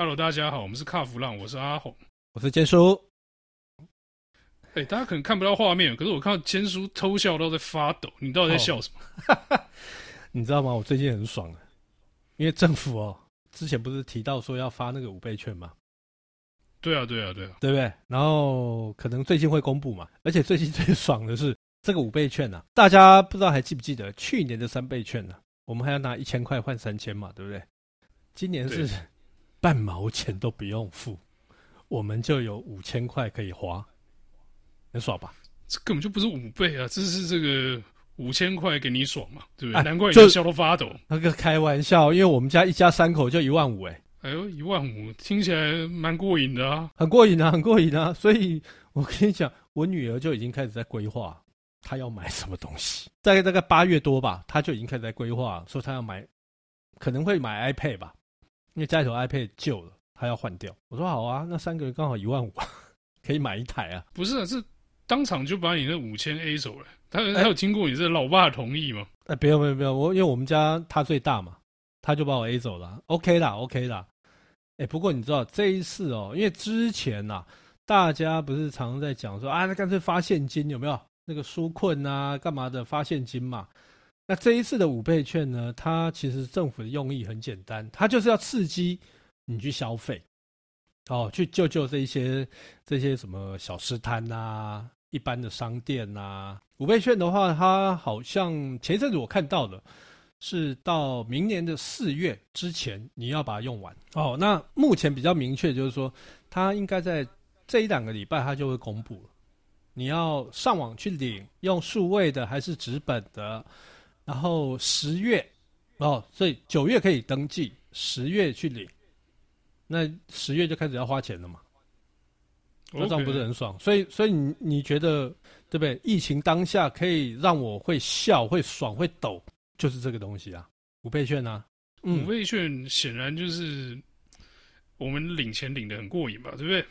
Hello，大家好，我们是卡弗浪，我是阿红，我是坚叔。哎、欸，大家可能看不到画面，可是我看到坚叔偷笑都在发抖。你到底在笑什么？哦、你知道吗？我最近很爽，因为政府哦，之前不是提到说要发那个五倍券吗？对啊，对啊，对啊，对不对？然后可能最近会公布嘛。而且最近最爽的是这个五倍券啊，大家不知道还记不记得去年的三倍券呢、啊？我们还要拿一千块换三千嘛，对不对？今年是。半毛钱都不用付，我们就有五千块可以花，很爽吧？这根本就不是五倍啊，这是这个五千块给你爽嘛，对不对？啊、难怪你笑都发抖。那个开玩笑，因为我们家一家三口就一万五，哎，哎呦，一万五听起来蛮过瘾的啊，很过瘾啊，很过瘾啊！所以我跟你讲，我女儿就已经开始在规划，她要买什么东西。大概大概八月多吧，她就已经开始在规划，说她要买，可能会买 iPad 吧。因为家里头 iPad 旧了，他要换掉。我说好啊，那三个人刚好一万五，可以买一台啊。不是啊，是当场就把你那五千 A 走了。他他有经过你这老爸同意吗？哎，不用不用不用，我因为我们家他最大嘛，他就把我 A 走了。OK 啦，OK 啦。哎，不过你知道这一次哦，因为之前呐、啊，大家不是常常在讲说啊，那干脆发现金有没有？那个纾困啊，干嘛的发现金嘛。那这一次的五倍券呢？它其实政府的用意很简单，它就是要刺激你去消费，哦，去救救这些这些什么小吃摊呐、一般的商店呐。五倍券的话，它好像前一阵子我看到的，是到明年的四月之前你要把它用完。哦，那目前比较明确就是说，它应该在这一两个礼拜它就会公布了。你要上网去领，用数位的还是纸本的？然后十月，哦，所以九月可以登记，十月去领，那十月就开始要花钱了嘛？那这样不是很爽？所以，所以你你觉得对不对？疫情当下可以让我会笑、会爽、会抖，就是这个东西啊，五倍券啊，嗯、五倍券显然就是我们领钱领的很过瘾吧？对不对？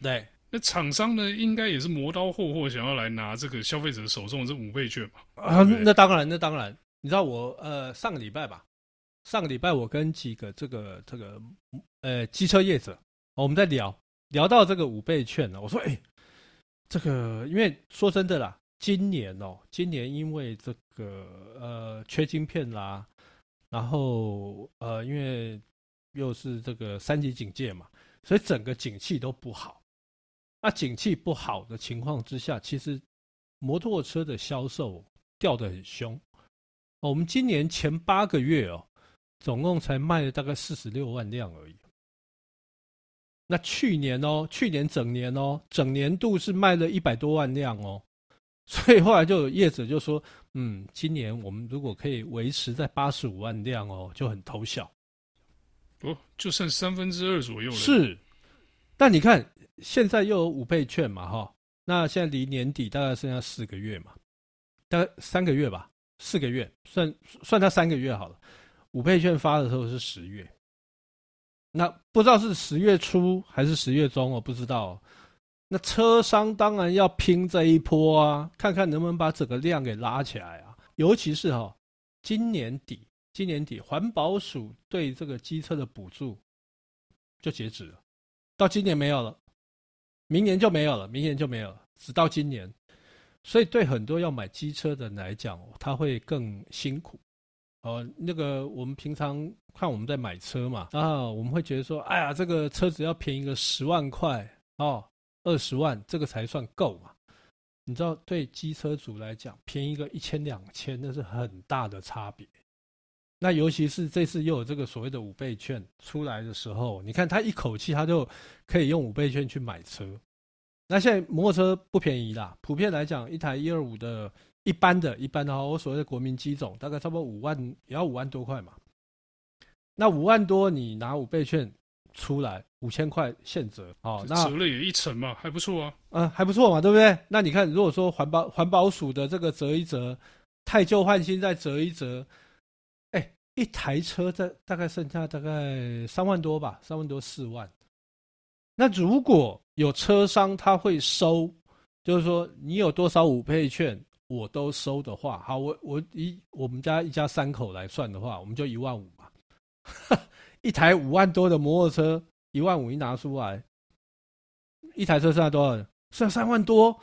对，那厂商呢，应该也是磨刀霍霍，想要来拿这个消费者手中的这五倍券吧？啊，那当然，那当然。你知道我呃上个礼拜吧，上个礼拜我跟几个这个这个呃机车业者，我们在聊聊到这个五倍券呢，我说哎，这个因为说真的啦，今年哦，今年因为这个呃缺晶片啦，然后呃因为又是这个三级警戒嘛，所以整个景气都不好。那景气不好的情况之下，其实摩托车的销售掉得很凶。我们今年前八个月哦，总共才卖了大概四十六万辆而已。那去年哦，去年整年哦，整年度是卖了一百多万辆哦。所以后来就有业者就说，嗯，今年我们如果可以维持在八十五万辆哦，就很偷笑。哦，就剩三分之二左右了。是，但你看现在又有五倍券嘛，哈，那现在离年底大概剩下四个月嘛，大概三个月吧。四个月，算算他三个月好了。五倍券发的时候是十月，那不知道是十月初还是十月中，我不知道。那车商当然要拼这一波啊，看看能不能把整个量给拉起来啊。尤其是哈，今年底，今年底环保署对这个机车的补助就截止了，到今年没有了，明年就没有了，明年就没有了，直到今年。所以对很多要买机车的来讲，他会更辛苦。哦，那个我们平常看我们在买车嘛，啊，我们会觉得说，哎呀，这个车子要便宜个十万块哦，二十万，这个才算够嘛。你知道，对机车主来讲，便宜个一千两千，那是很大的差别。那尤其是这次又有这个所谓的五倍券出来的时候，你看他一口气他就可以用五倍券去买车。那现在摩托车不便宜啦，普遍来讲，一台一二五的一般的、一般的话，我所谓的国民机种，大概差不多五万，也要五万多块嘛。那五万多，你拿五倍券出来，五千块现折，哦，那折了也一成嘛，还不错啊。嗯，还不错嘛，对不对？那你看，如果说环保环保署的这个折一折，太旧换新再折一折，哎，一台车在大概剩下大概三万多吧，三万多四万。那如果有车商他会收，就是说你有多少五倍券我都收的话，好，我我一我们家一家三口来算的话，我们就一万五嘛，一台五万多的摩托车，一万五一拿出来，一台车剩下多少？剩下三万多，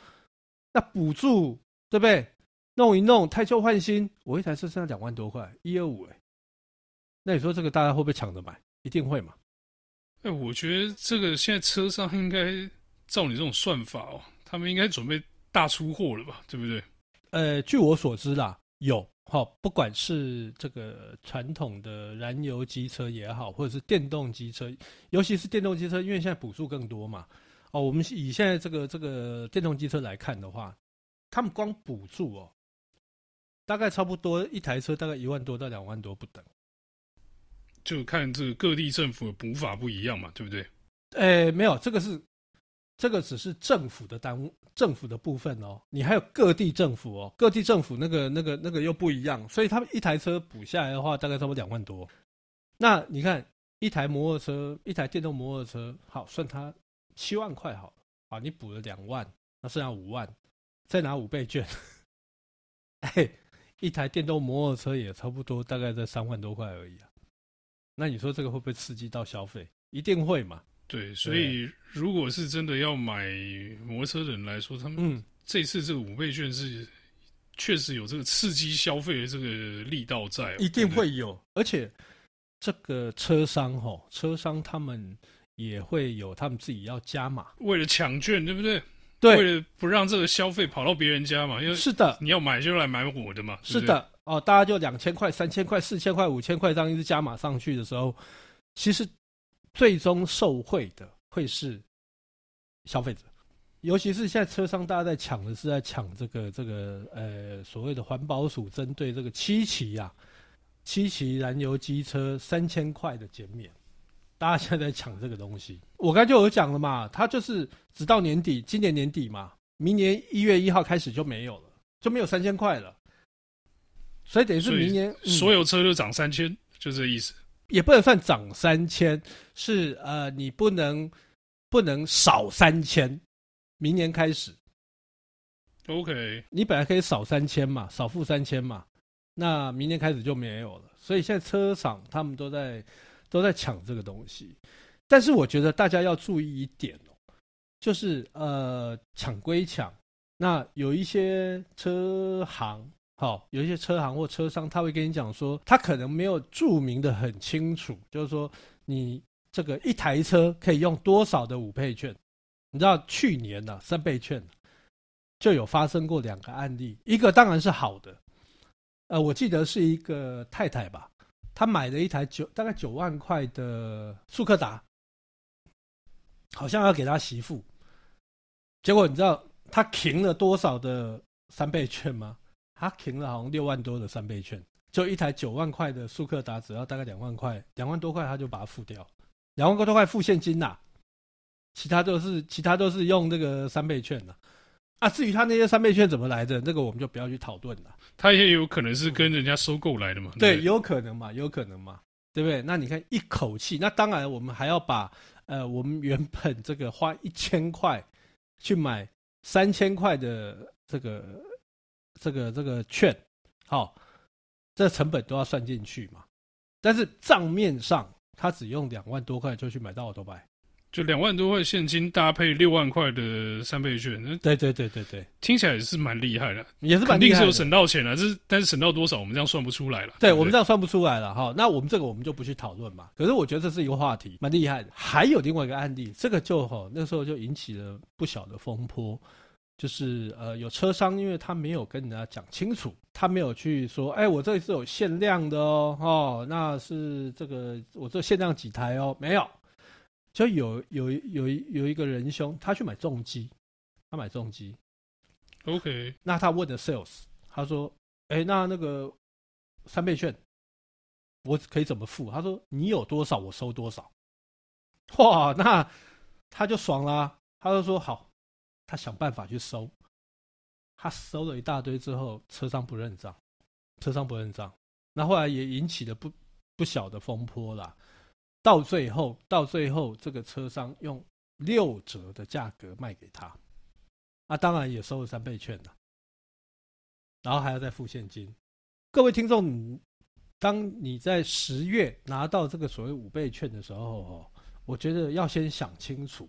那补助对不对？弄一弄，汰旧换新，我一台车剩下两万多块，一二五哎。那你说这个大家会不会抢着买？一定会嘛？哎，我觉得这个现在车商应该照你这种算法哦，他们应该准备大出货了吧？对不对？呃，据我所知啦，有哈，不管是这个传统的燃油机车也好，或者是电动机车，尤其是电动机车，因为现在补助更多嘛。哦，我们以现在这个这个电动机车来看的话，他们光补助哦，大概差不多一台车大概一万多到两万多不等。就看这个各地政府的补法不一样嘛，对不对？诶，没有，这个是这个只是政府的单政府的部分哦，你还有各地政府哦，各地政府那个那个那个又不一样，所以他们一台车补下来的话，大概差不多两万多。那你看一台摩托车，一台电动摩托车，好，算它七万块好了，啊，你补了两万，那剩下五万，再拿五倍券，哎，一台电动摩托车也差不多大概在三万多块而已啊。那你说这个会不会刺激到消费？一定会嘛？对，所以如果是真的要买摩托车的人来说，他们这次这个五倍券是确实有这个刺激消费的这个力道在，一定会有。而且这个车商哈，车商他们也会有他们自己要加码，为了抢券，对不对？对，为了不让这个消费跑到别人家嘛，因为是的，你要买就来买我的嘛，是的。哦，大家就两千块、三千块、四千块、五千块这样一直加码上去的时候，其实最终受惠的会是消费者，尤其是现在车商大家在抢的是在抢这个这个呃所谓的环保署针对这个七期啊，七期燃油机车三千块的减免，大家现在在抢这个东西。我刚才就有讲了嘛，它就是直到年底，今年年底嘛，明年一月一号开始就没有了，就没有三千块了。所以等于是明年所有车都涨三千，就这意思。也不能算涨三千，是呃，你不能不能少三千。明年开始，OK，你本来可以少三千嘛，少付三千嘛，那明年开始就没有了。所以现在车厂他们都在都在抢这个东西，但是我觉得大家要注意一点哦，就是呃，抢归抢，那有一些车行。好，有一些车行或车商，他会跟你讲说，他可能没有注明的很清楚，就是说你这个一台车可以用多少的五倍券。你知道去年呢、啊，三倍券就有发生过两个案例，一个当然是好的，呃，我记得是一个太太吧，她买了一台九大概九万块的速克达，好像要给她媳妇，结果你知道她停了多少的三倍券吗？他停了好像六万多的三倍券，就一台九万块的速克达，只要大概两万块，两万多块他就把它付掉，两万多块付现金呐、啊，其他都是其他都是用这个三倍券的啊，啊。至于他那些三倍券怎么来的，那个我们就不要去讨论了。他也有可能是跟人家收购来的嘛？对，对，有可能嘛，有可能嘛，对不对？那你看一口气，那当然我们还要把呃，我们原本这个花一千块去买三千块的这个。这个这个券，好、哦，这成本都要算进去嘛。但是账面上他只用两万多块就去买到欧兜拜，就两万多块现金搭配六万块的三倍券。对对对对对，听起来也是蛮厉害的，也是蛮厉害的，肯定是有省到钱了。这是但是省到多少，我们这样算不出来了。对，我们这样算不出来了哈。那我们这个我们就不去讨论嘛。可是我觉得这是一个话题，蛮厉害的。还有另外一个案例，这个就哈那时候就引起了不小的风波。就是呃，有车商，因为他没有跟人家讲清楚，他没有去说，哎，我这里是有限量的哦，哦，那是这个我这限量几台哦，没有，就有有有有一个仁兄，他去买重机，他买重机，OK，那他问的 sales，他说，哎，那那个三倍券，我可以怎么付？他说你有多少我收多少，哇，那他就爽啦，他就说好。他想办法去收，他收了一大堆之后，车商不认账，车商不认账，那后来也引起了不不小的风波啦。到最后，到最后，这个车商用六折的价格卖给他，那当然也收了三倍券了，然后还要再付现金。各位听众，当你在十月拿到这个所谓五倍券的时候，哦，我觉得要先想清楚，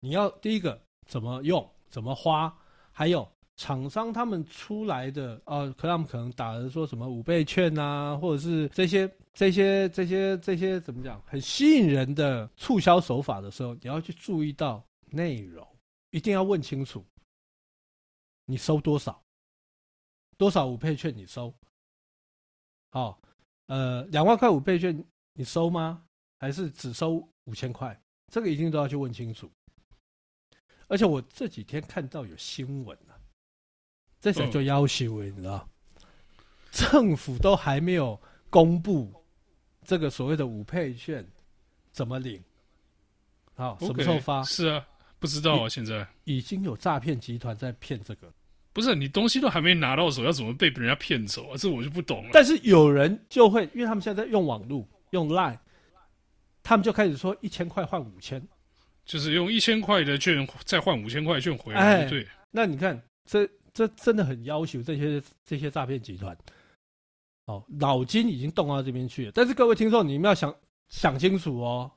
你要第一个怎么用、怎么花，还有厂商他们出来的呃，可他们可能打的说什么五倍券啊，或者是这些这些这些这些怎么讲，很吸引人的促销手法的时候，你要去注意到内容，一定要问清楚，你收多少，多少五倍券你收，好、哦。呃，两万块五倍券你收吗？还是只收五千块？这个一定都要去问清楚。而且我这几天看到有新闻了，这才叫要求，你知道？政府都还没有公布这个所谓的五配券怎么领，好，什么时候发？是啊，不知道啊，现在已经有诈骗集团在骗这个。不是你东西都还没拿到手，要怎么被人家骗走啊？这我就不懂了。但是有人就会，因为他们现在在用网络、用 Line，他们就开始说一千块换五千，就是用一千块的券再换五千块券回来。哎、对，那你看，这这真的很要求这些这些诈骗集团，哦，脑筋已经动到这边去了。但是各位听众，你们要想想清楚哦，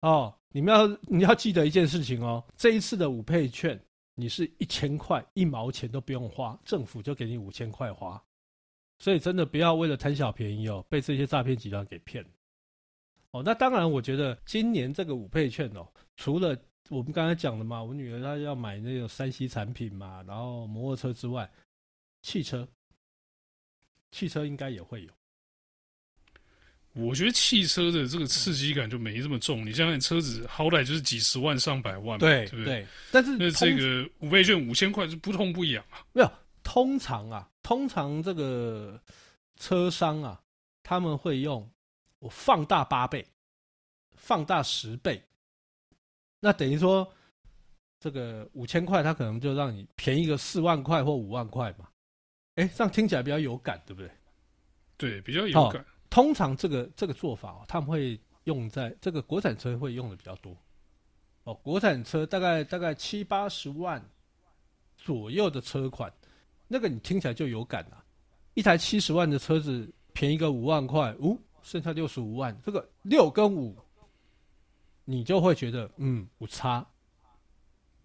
哦，你们要你要记得一件事情哦，这一次的五倍券。你是一千块一毛钱都不用花，政府就给你五千块花，所以真的不要为了贪小便宜哦，被这些诈骗集团给骗。哦，那当然，我觉得今年这个五倍券哦，除了我们刚才讲的嘛，我女儿她要买那个山西产品嘛，然后摩托车之外，汽车，汽车应该也会有。我觉得汽车的这个刺激感就没这么重。你想想，车子好歹就是几十万、上百万嘛，对，对不对？但是那这个五倍券五千块是不痛不痒啊。没有，通常啊，通常这个车商啊，他们会用我放大八倍、放大十倍，那等于说这个五千块，他可能就让你便宜个四万块或五万块嘛。哎，这样听起来比较有感，对不对？对，比较有感。哦通常这个这个做法哦，他们会用在这个国产车会用的比较多哦。国产车大概大概七八十万左右的车款，那个你听起来就有感了。一台七十万的车子便宜个五万块，呜、哦，剩下六十五万，这个六跟五，你就会觉得嗯，有差。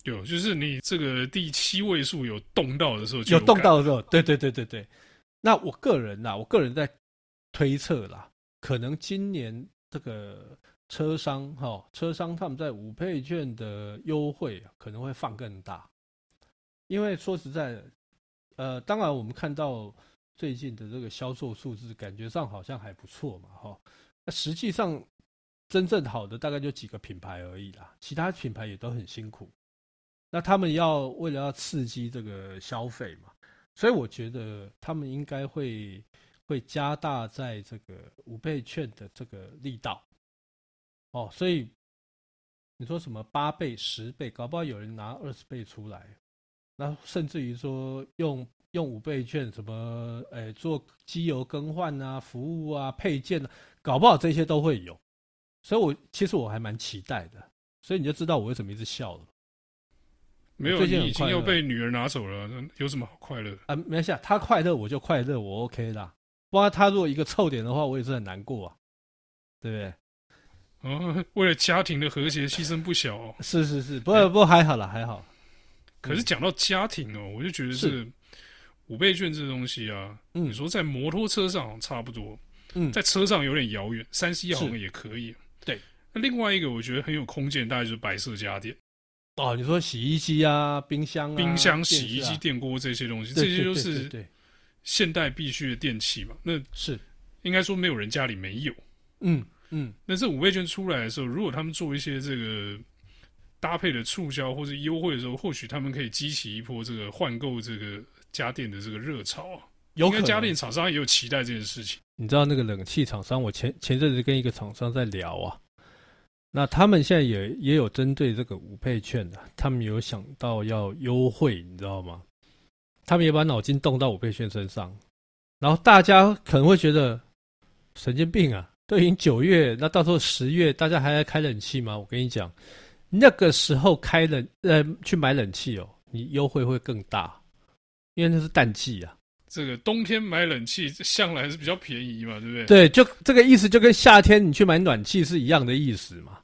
有，就是你这个第七位数有动到的时候就有，有动到的时候，对对对对对。那我个人呐，我个人在。推测啦，可能今年这个车商哈，车商他们在五倍券的优惠可能会放更大，因为说实在的，呃，当然我们看到最近的这个销售数字，感觉上好像还不错嘛，哈。那实际上真正好的大概就几个品牌而已啦，其他品牌也都很辛苦。那他们要为了要刺激这个消费嘛，所以我觉得他们应该会。会加大在这个五倍券的这个力道，哦，所以你说什么八倍、十倍，搞不好有人拿二十倍出来，那甚至于说用用五倍券什么，哎，做机油更换啊、服务啊、配件啊，搞不好这些都会有，所以我其实我还蛮期待的，所以你就知道我为什么一直笑了。没有，你已经要被女儿拿走了，有什么好快乐啊？没事，她快乐我就快乐，我 OK 啦。不然他如果一个臭点的话，我也是很难过啊，对不对？哦，为了家庭的和谐牺牲不小哦。是是是，不过不过还好了，还好。可是讲到家庭哦，我就觉得是五倍券这个东西啊，你说在摩托车上差不多，嗯，在车上有点遥远，三 C 好像也可以。对，那另外一个我觉得很有空间，大概就是白色家电。哦，你说洗衣机啊、冰箱、冰箱、洗衣机、电锅这些东西，这些都是对。现代必须的电器嘛，那是应该说没有人家里没有。嗯嗯，那这五倍券出来的时候，如果他们做一些这个搭配的促销或者优惠的时候，或许他们可以激起一波这个换购这个家电的这个热潮啊。有可能家电厂商也有期待这件事情。你知道那个冷气厂商，我前前阵子跟一个厂商在聊啊，那他们现在也也有针对这个五倍券的，他们有想到要优惠，你知道吗？他们也把脑筋动到五倍券身上，然后大家可能会觉得神经病啊！都已经九月，那到时候十月，大家还在开冷气吗？我跟你讲，那个时候开冷呃去买冷气哦，你优惠会更大，因为那是淡季啊。这个冬天买冷气向来是比较便宜嘛，对不对？对，就这个意思，就跟夏天你去买暖气是一样的意思嘛。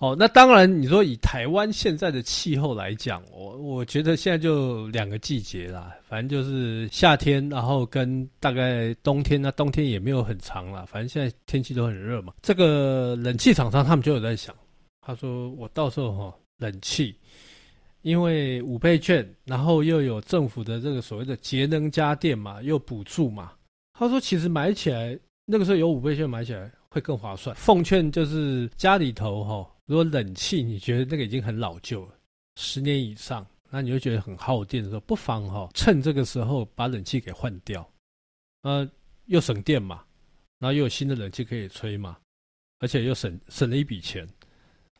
哦，那当然，你说以台湾现在的气候来讲，我我觉得现在就两个季节啦，反正就是夏天，然后跟大概冬天，那冬天也没有很长啦，反正现在天气都很热嘛。这个冷气厂商他们就有在想，他说我到时候哈冷气，因为五倍券，然后又有政府的这个所谓的节能家电嘛，又补助嘛，他说其实买起来那个时候有五倍券买起来会更划算。奉劝就是家里头哈。如果冷气你觉得那个已经很老旧了，十年以上，那你会觉得很耗电的时候，不妨哈、哦、趁这个时候把冷气给换掉，呃，又省电嘛，然后又有新的冷气可以吹嘛，而且又省省了一笔钱，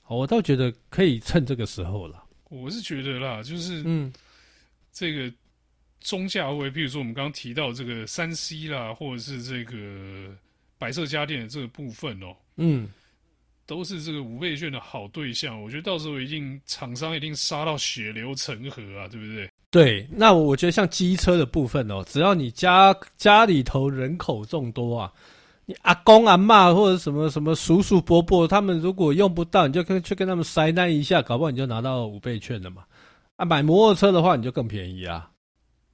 我倒觉得可以趁这个时候了。我是觉得啦，就是嗯，这个中价位，比如说我们刚刚提到这个三 C 啦，或者是这个白色家电的这个部分哦，嗯。都是这个五倍券的好对象，我觉得到时候一定厂商一定杀到血流成河啊，对不对？对，那我觉得像机车的部分哦，只要你家家里头人口众多啊，你阿公阿嬷或者什么什么叔叔伯伯，他们如果用不到，你就跟去跟他们塞单一下，搞不好你就拿到五倍券了嘛。啊，买摩托车的话，你就更便宜啊。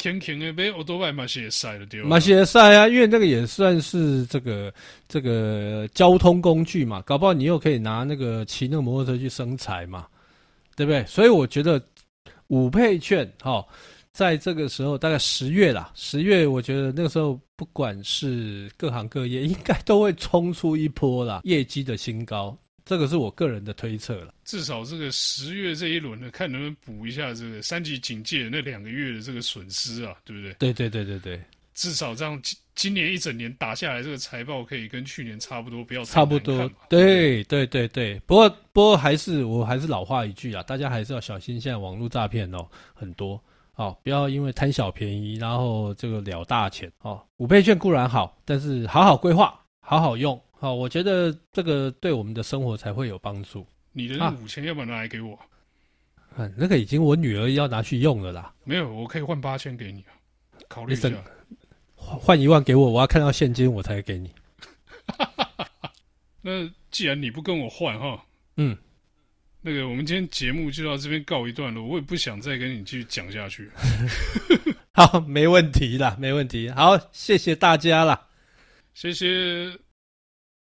天天的被欧多拜马西塞了丢，马西塞啊，因为那个也算是这个这个交通工具嘛，搞不好你又可以拿那个骑那个摩托车去生财嘛，对不对？所以我觉得五配券哈、在这个时候大概十月啦，十月我觉得那个时候不管是各行各业，应该都会冲出一波啦，业绩的新高。这个是我个人的推测了。至少这个十月这一轮呢，看能不能补一下这个三级警戒那两个月的这个损失啊，对不对？对对对对对。至少这样今今年一整年打下来，这个财报可以跟去年差不多，不要差不多。对对对对。不过不过还是我还是老话一句啊，大家还是要小心，现在网络诈骗哦很多哦，不要因为贪小便宜，然后这个了大钱哦。五倍券固然好，但是好好规划，好好用。好，我觉得这个对我们的生活才会有帮助。你的那五千要不要拿来给我？啊，那个已经我女儿要拿去用了啦。没有，我可以换八千给你啊，考虑一下。换一万给我，我要看到现金我才给你。那既然你不跟我换哈，嗯，那个我们今天节目就到这边告一段落，我也不想再跟你继续讲下去。好，没问题啦，没问题。好，谢谢大家啦，谢谢。